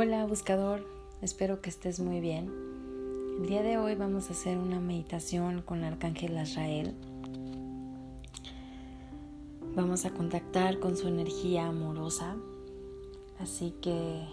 Hola buscador, espero que estés muy bien. El día de hoy vamos a hacer una meditación con el Arcángel Azrael. Vamos a contactar con su energía amorosa, así que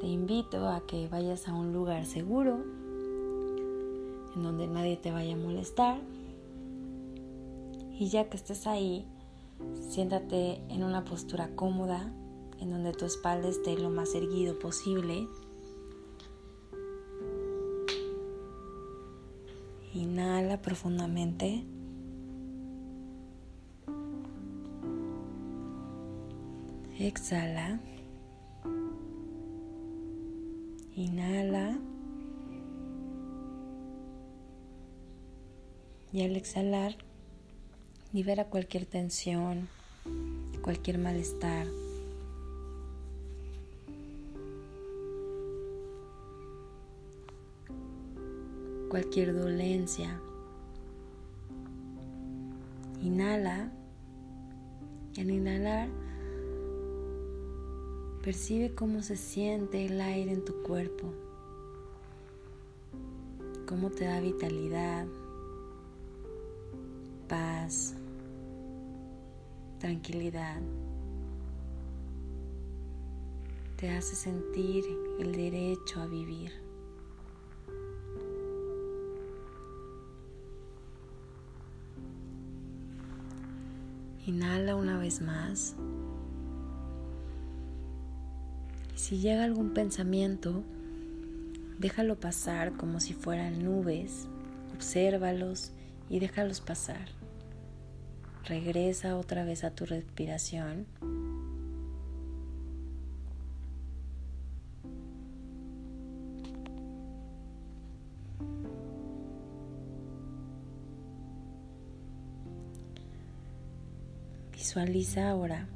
te invito a que vayas a un lugar seguro, en donde nadie te vaya a molestar. Y ya que estés ahí, siéntate en una postura cómoda en donde tu espalda esté lo más erguido posible. Inhala profundamente. Exhala. Inhala. Y al exhalar, libera cualquier tensión, cualquier malestar. Cualquier dolencia. Inhala y al inhalar percibe cómo se siente el aire en tu cuerpo, cómo te da vitalidad, paz, tranquilidad. Te hace sentir el derecho a vivir. Inhala una vez más. Y si llega algún pensamiento, déjalo pasar como si fueran nubes. Obsérvalos y déjalos pasar. Regresa otra vez a tu respiración. Visualiza ahora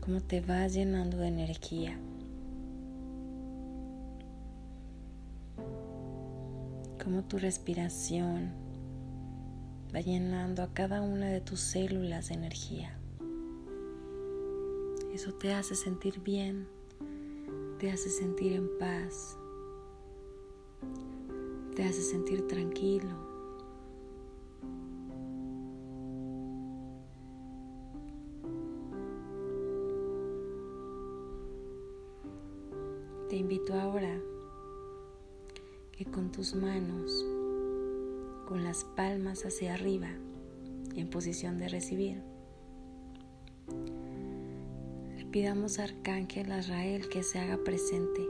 cómo te vas llenando de energía. Cómo tu respiración va llenando a cada una de tus células de energía. Eso te hace sentir bien, te hace sentir en paz, te hace sentir tranquilo. Te invito ahora que con tus manos, con las palmas hacia arriba, en posición de recibir, le pidamos a Arcángel Azrael que se haga presente,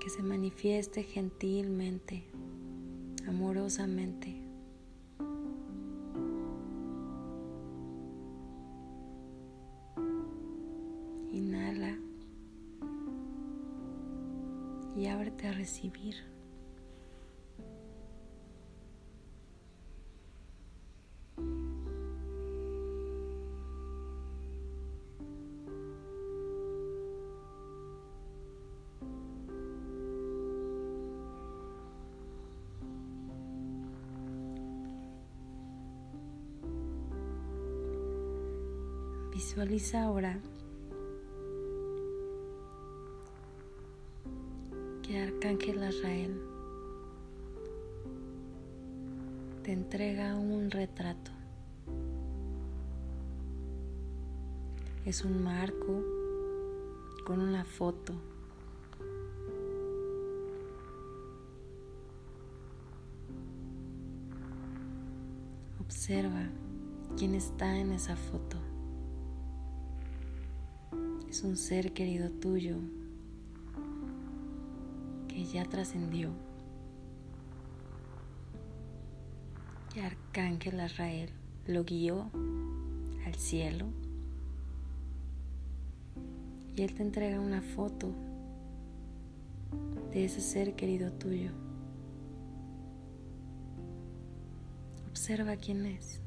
que se manifieste gentilmente, amorosamente ábrete a recibir. Visualiza ahora Arcángel Azrael te entrega un retrato. Es un marco con una foto. Observa quién está en esa foto. Es un ser querido tuyo ya trascendió. Y Arcángel Azrael lo guió al cielo. Y Él te entrega una foto de ese ser querido tuyo. Observa quién es.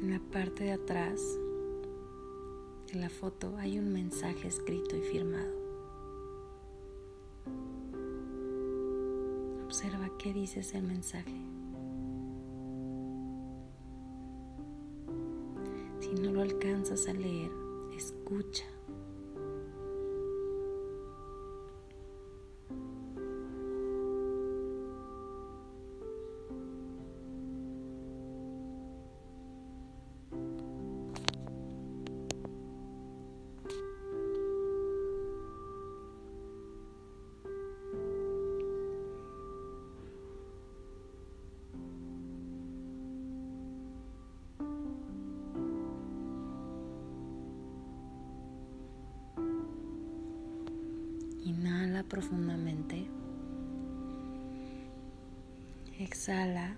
En la parte de atrás de la foto hay un mensaje escrito y firmado. Observa qué dice ese mensaje. Si no lo alcanzas a leer, escucha. Profundamente. Exhala.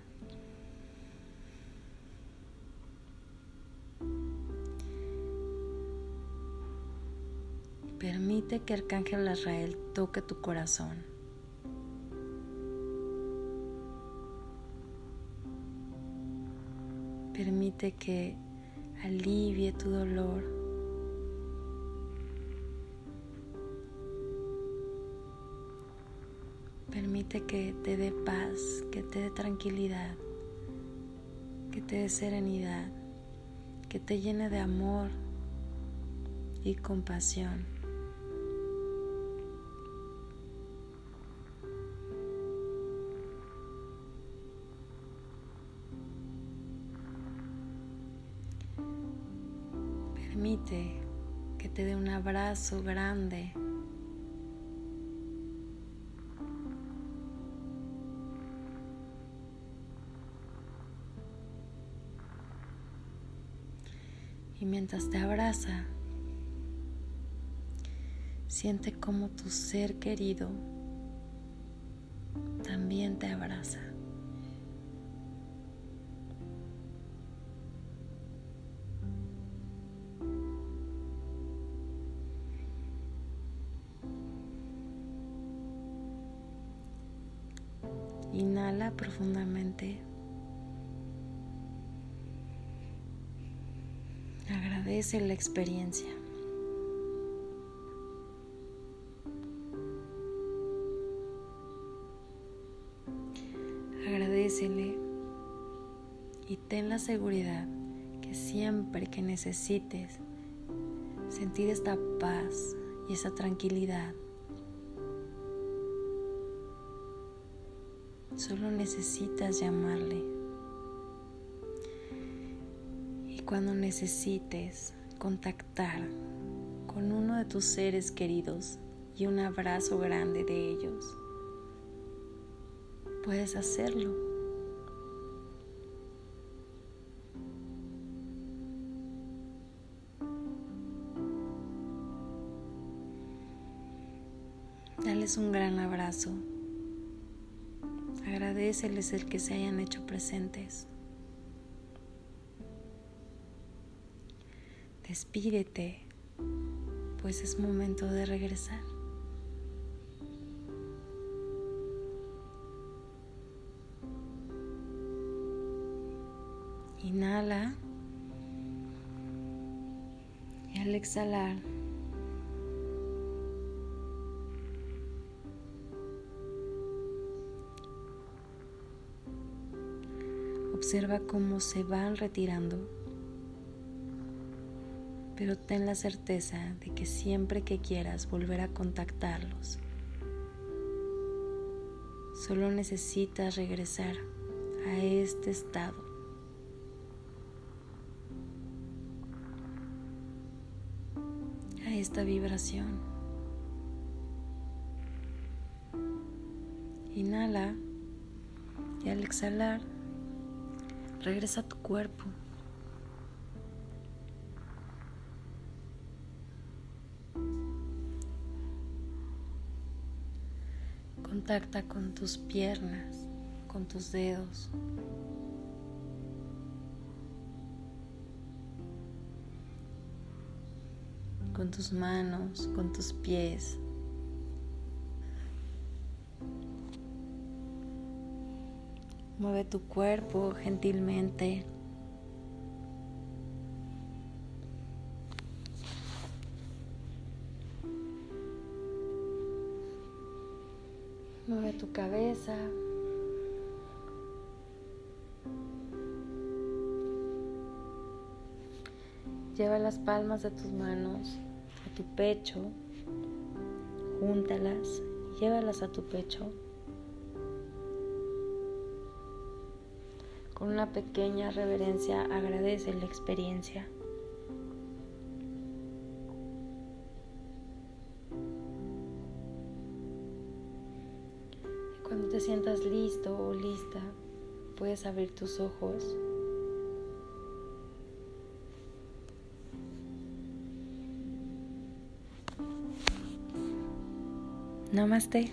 Permite que el Arcángel Azrael toque tu corazón. Permite que alivie tu dolor. Que te dé paz, que te dé tranquilidad, que te dé serenidad, que te llene de amor y compasión. Permite que te dé un abrazo grande Y mientras te abraza, siente como tu ser querido también te abraza. Inhala profundamente. Agradece la experiencia. Agradecele y ten la seguridad que siempre que necesites sentir esta paz y esa tranquilidad, solo necesitas llamarle. Cuando necesites contactar con uno de tus seres queridos y un abrazo grande de ellos, puedes hacerlo. Dales un gran abrazo. Agradeceles el que se hayan hecho presentes. Despídete, pues es momento de regresar. Inhala y al exhalar observa cómo se van retirando pero ten la certeza de que siempre que quieras volver a contactarlos, solo necesitas regresar a este estado. a esta vibración. Inhala y al exhalar regresa a tu cuerpo. Contacta con tus piernas, con tus dedos. Con tus manos, con tus pies. Mueve tu cuerpo gentilmente tu cabeza. Lleva las palmas de tus manos a tu pecho, júntalas y llévalas a tu pecho. Con una pequeña reverencia agradece la experiencia. Te sientas listo o lista, puedes abrir tus ojos. Namaste.